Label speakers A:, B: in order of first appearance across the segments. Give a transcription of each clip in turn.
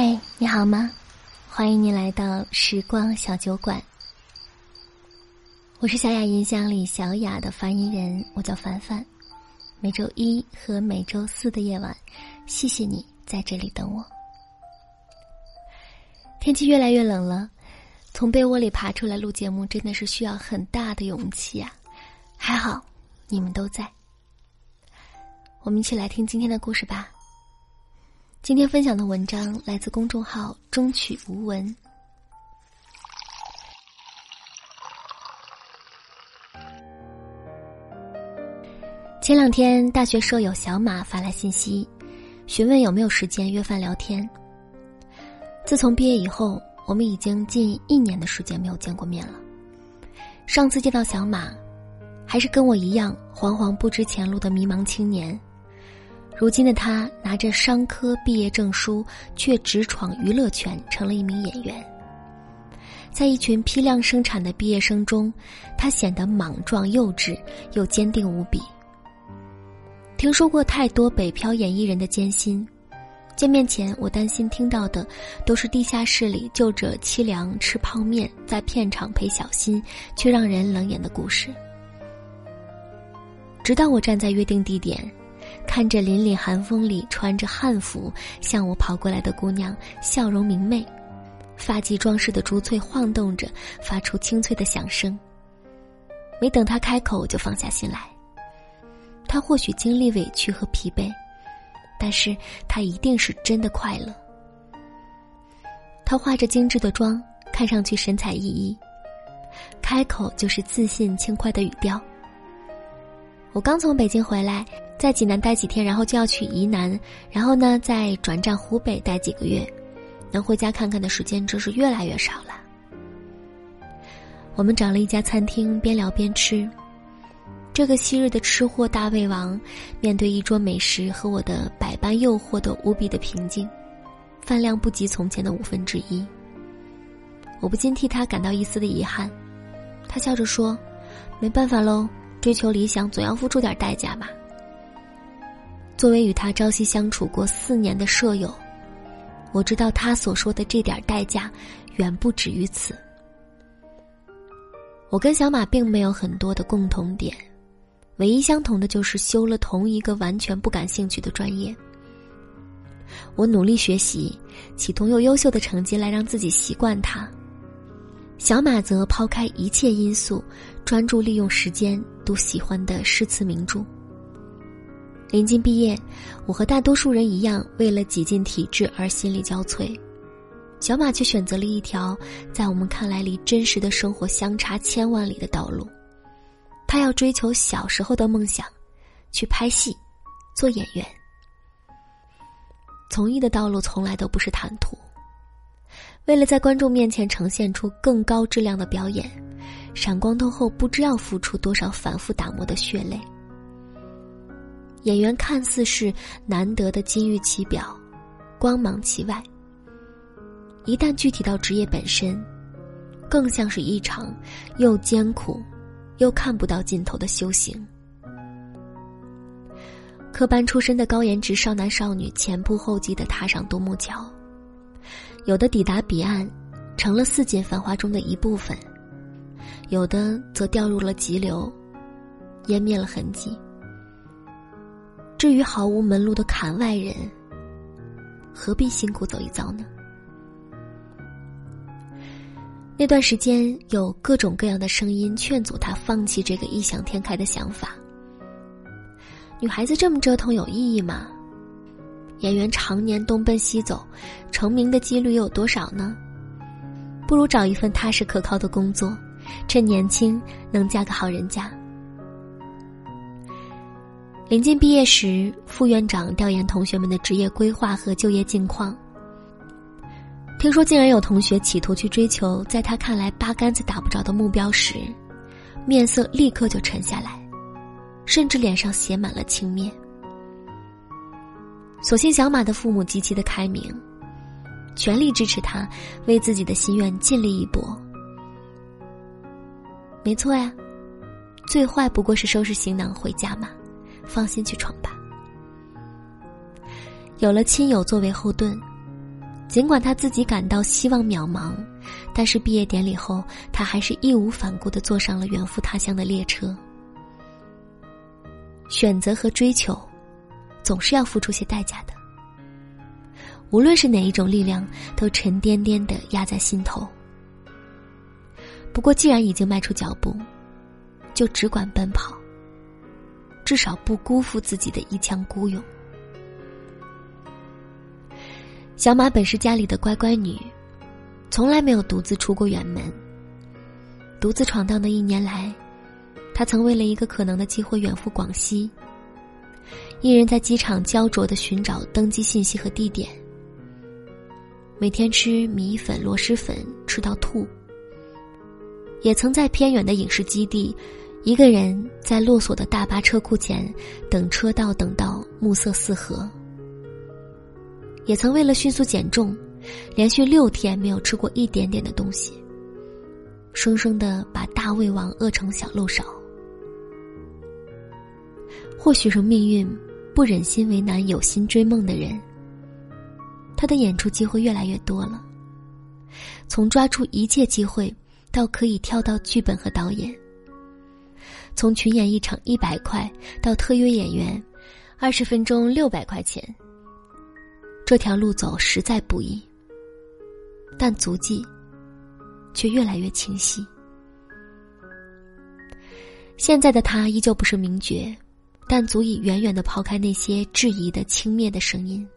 A: 嗨，你好吗？欢迎你来到时光小酒馆。我是小雅音箱里小雅的发音人，我叫凡凡。每周一和每周四的夜晚，谢谢你在这里等我。天气越来越冷了，从被窝里爬出来录节目真的是需要很大的勇气啊！还好你们都在。我们一起来听今天的故事吧。今天分享的文章来自公众号“中曲无闻”。前两天，大学舍友小马发来信息，询问有没有时间约饭聊天。自从毕业以后，我们已经近一年的时间没有见过面了。上次见到小马，还是跟我一样惶惶不知前路的迷茫青年。如今的他拿着商科毕业证书，却直闯娱乐圈，成了一名演员。在一群批量生产的毕业生中，他显得莽撞幼稚，又坚定无比。听说过太多北漂演艺人的艰辛，见面前我担心听到的都是地下室里就着凄凉吃泡面，在片场陪小新却让人冷眼的故事。直到我站在约定地点。看着凛凛寒风里穿着汉服向我跑过来的姑娘，笑容明媚，发髻装饰的珠翠晃动着，发出清脆的响声。没等她开口，我就放下心来。她或许经历委屈和疲惫，但是她一定是真的快乐。她化着精致的妆，看上去神采奕奕，开口就是自信轻快的语调。我刚从北京回来。在济南待几天，然后就要去沂南，然后呢，再转战湖北待几个月，能回家看看的时间真是越来越少了。我们找了一家餐厅，边聊边吃。这个昔日的吃货大胃王，面对一桌美食和我的百般诱惑，都无比的平静，饭量不及从前的五分之一。我不禁替他感到一丝的遗憾。他笑着说：“没办法喽，追求理想总要付出点代价嘛。”作为与他朝夕相处过四年的舍友，我知道他所说的这点代价，远不止于此。我跟小马并没有很多的共同点，唯一相同的就是修了同一个完全不感兴趣的专业。我努力学习，企图用优秀的成绩来让自己习惯他。小马则抛开一切因素，专注利用时间读喜欢的诗词名著。临近毕业，我和大多数人一样，为了挤进体制而心力交瘁。小马却选择了一条在我们看来离真实的生活相差千万里的道路。他要追求小时候的梦想，去拍戏，做演员。从艺的道路从来都不是坦途。为了在观众面前呈现出更高质量的表演，闪光灯后不知要付出多少反复打磨的血泪。演员看似是难得的金玉其表，光芒其外。一旦具体到职业本身，更像是一场又艰苦，又看不到尽头的修行。科班出身的高颜值少男少女前仆后继的踏上独木桥，有的抵达彼岸，成了四锦繁华中的一部分；有的则掉入了急流，湮灭了痕迹。至于毫无门路的坎外人，何必辛苦走一遭呢？那段时间有各种各样的声音劝阻他放弃这个异想天开的想法。女孩子这么折腾有意义吗？演员常年东奔西走，成名的几率又有多少呢？不如找一份踏实可靠的工作，趁年轻能嫁个好人家。临近毕业时，副院长调研同学们的职业规划和就业近况。听说竟然有同学企图去追求在他看来八竿子打不着的目标时，面色立刻就沉下来，甚至脸上写满了轻蔑。所幸小马的父母极其的开明，全力支持他为自己的心愿尽力一搏。没错呀，最坏不过是收拾行囊回家嘛。放心去闯吧。有了亲友作为后盾，尽管他自己感到希望渺茫，但是毕业典礼后，他还是义无反顾的坐上了远赴他乡的列车。选择和追求，总是要付出些代价的。无论是哪一种力量，都沉甸甸的压在心头。不过，既然已经迈出脚步，就只管奔跑。至少不辜负自己的一腔孤勇。小马本是家里的乖乖女，从来没有独自出过远门。独自闯荡的一年来，她曾为了一个可能的机会远赴广西，一人在机场焦灼的寻找登机信息和地点。每天吃米粉、螺蛳粉吃到吐，也曾在偏远的影视基地，一个人在落锁的大巴车库前等车到，等到暮色四合。也曾为了迅速减重，连续六天没有吃过一点点的东西，生生的把大胃王饿成小漏勺。或许是命运不忍心为难有心追梦的人。他的演出机会越来越多了，从抓住一切机会到可以跳到剧本和导演，从群演一场一百块到特约演员，二十分钟六百块钱。这条路走实在不易，但足迹却越来越清晰。现在的他依旧不是名角，但足以远远的抛开那些质疑的轻蔑的声音。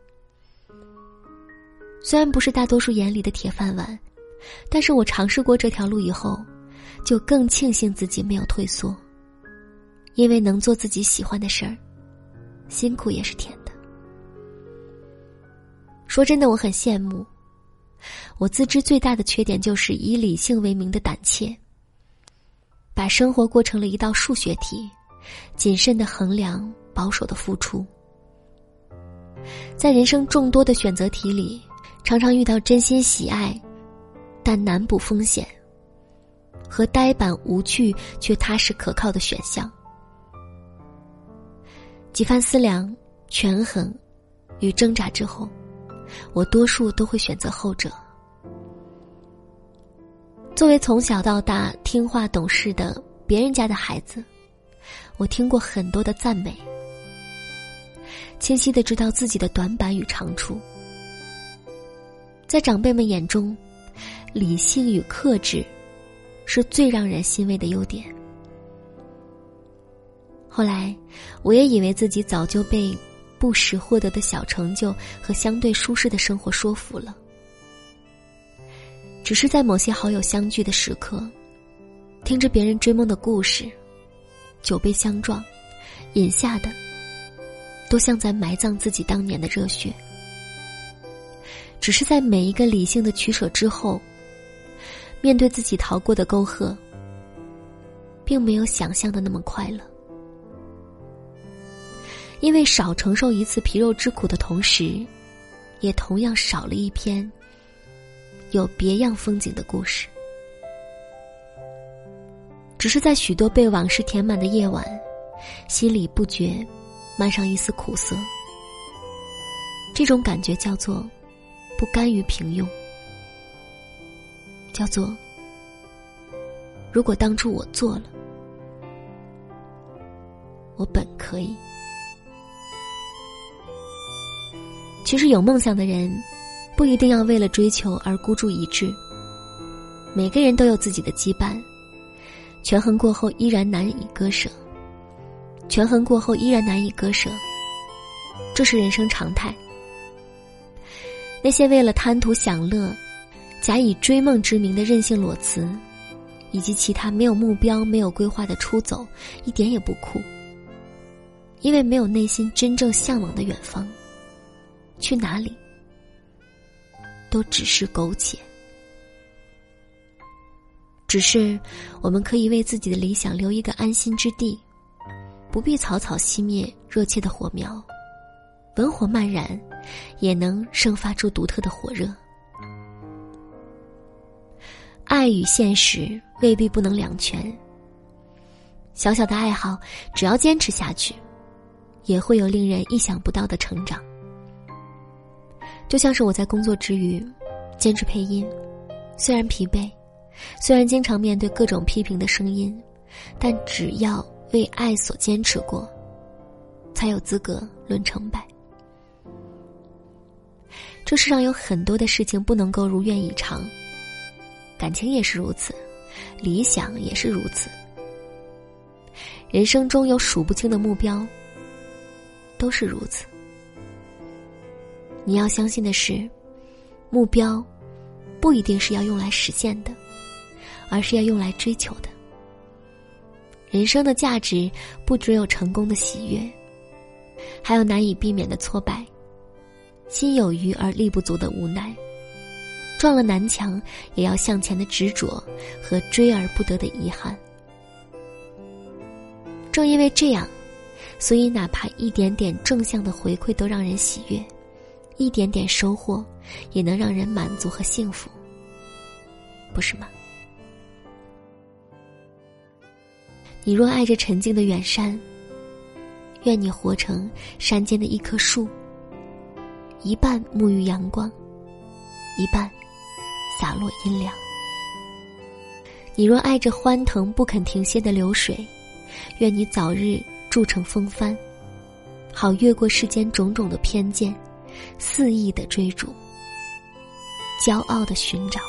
A: 虽然不是大多数眼里的铁饭碗，但是我尝试过这条路以后，就更庆幸自己没有退缩。因为能做自己喜欢的事儿，辛苦也是甜的。说真的，我很羡慕。我自知最大的缺点就是以理性为名的胆怯，把生活过成了一道数学题，谨慎的衡量，保守的付出。在人生众多的选择题里。常常遇到真心喜爱，但难补风险；和呆板无趣却踏实可靠的选项。几番思量、权衡与挣扎之后，我多数都会选择后者。作为从小到大听话懂事的别人家的孩子，我听过很多的赞美，清晰的知道自己的短板与长处。在长辈们眼中，理性与克制是最让人欣慰的优点。后来，我也以为自己早就被不时获得的小成就和相对舒适的生活说服了。只是在某些好友相聚的时刻，听着别人追梦的故事，酒杯相撞，饮下的都像在埋葬自己当年的热血。只是在每一个理性的取舍之后，面对自己逃过的沟壑，并没有想象的那么快乐。因为少承受一次皮肉之苦的同时，也同样少了一篇有别样风景的故事。只是在许多被往事填满的夜晚，心里不觉漫上一丝苦涩。这种感觉叫做。不甘于平庸，叫做如果当初我做了，我本可以。其实有梦想的人，不一定要为了追求而孤注一掷。每个人都有自己的羁绊，权衡过后依然难以割舍，权衡过后依然难以割舍，这是人生常态。那些为了贪图享乐，假以追梦之名的任性裸辞，以及其他没有目标、没有规划的出走，一点也不酷。因为没有内心真正向往的远方，去哪里都只是苟且。只是我们可以为自己的理想留一个安心之地，不必草草熄灭热切的火苗。文火漫燃，也能生发出独特的火热。爱与现实未必不能两全。小小的爱好，只要坚持下去，也会有令人意想不到的成长。就像是我在工作之余，坚持配音，虽然疲惫，虽然经常面对各种批评的声音，但只要为爱所坚持过，才有资格论成败。这世上有很多的事情不能够如愿以偿，感情也是如此，理想也是如此。人生中有数不清的目标，都是如此。你要相信的是，目标不一定是要用来实现的，而是要用来追求的。人生的价值不只有成功的喜悦，还有难以避免的挫败，心有余而力不足的无奈，撞了南墙也要向前的执着和追而不得的遗憾。正因为这样，所以哪怕一点点正向的回馈都让人喜悦。一点点收获，也能让人满足和幸福，不是吗？你若爱着沉静的远山，愿你活成山间的一棵树，一半沐浴阳光，一半洒落阴凉。你若爱着欢腾不肯停歇的流水，愿你早日铸成风帆，好越过世间种种的偏见。肆意的追逐，骄傲的寻找。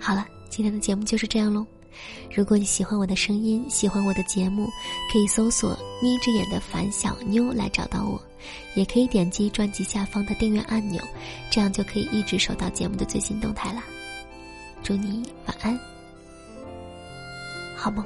A: 好了，今天的节目就是这样喽。如果你喜欢我的声音，喜欢我的节目，可以搜索“眯着眼的樊小妞”来找到我，也可以点击专辑下方的订阅按钮，这样就可以一直收到节目的最新动态啦。祝你晚安。好梦。